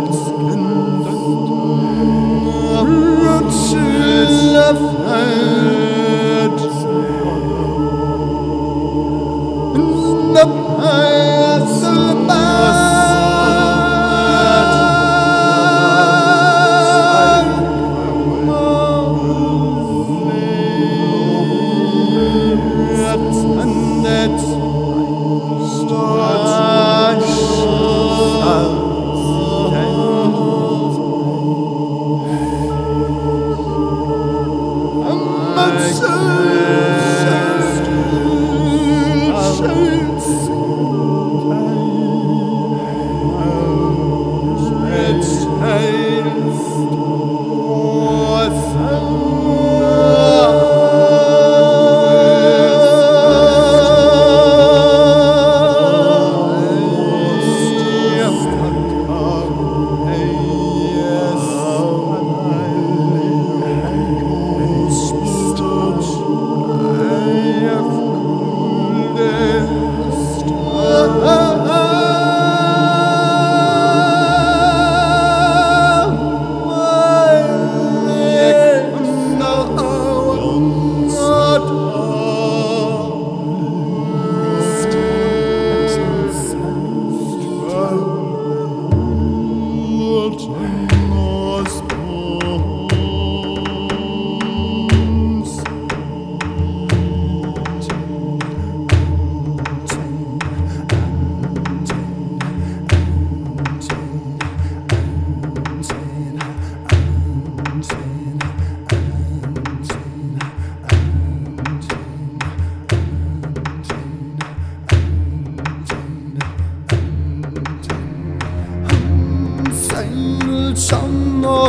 letzten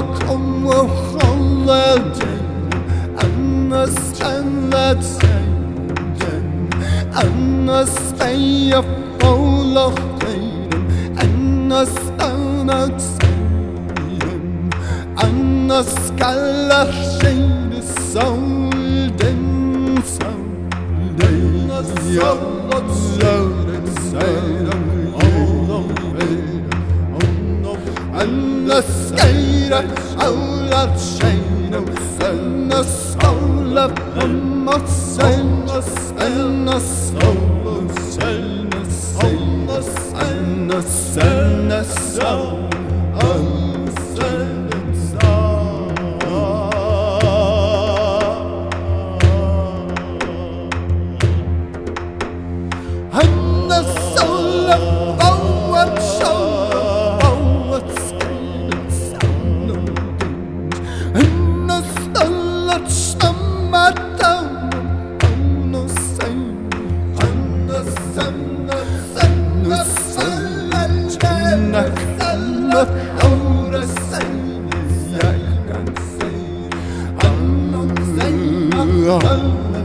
hakkım ve halledin Annes enlet senden Annes ben yapmavlah değilim Annes enet seyim Annes kallar şeyini savdin savdin Annes sallat seyret seyret النسكيرة أولاد شينا النسكولة أمة سينا النسكولة سينا النسكولة النسكولة Oh.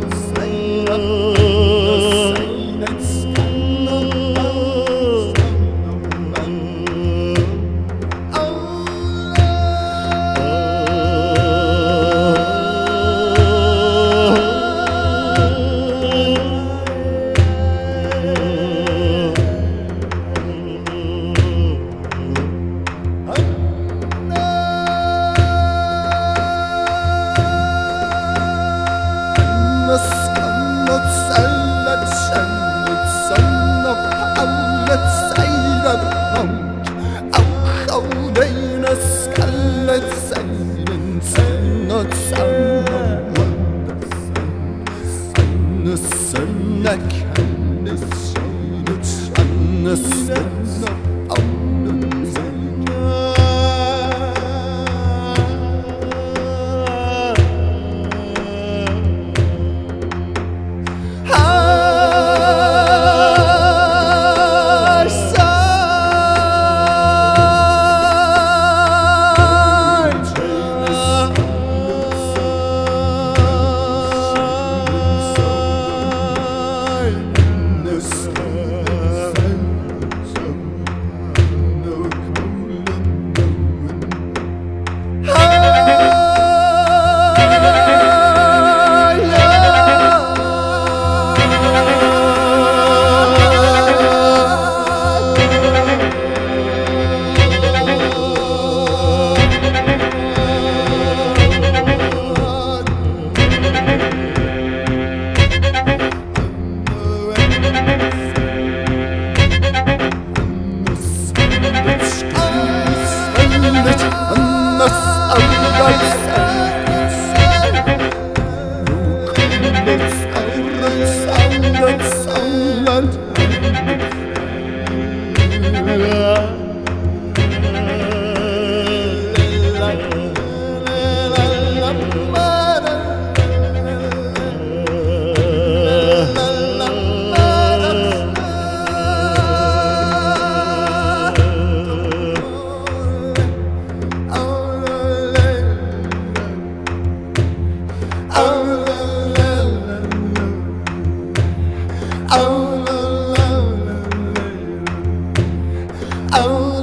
Oh.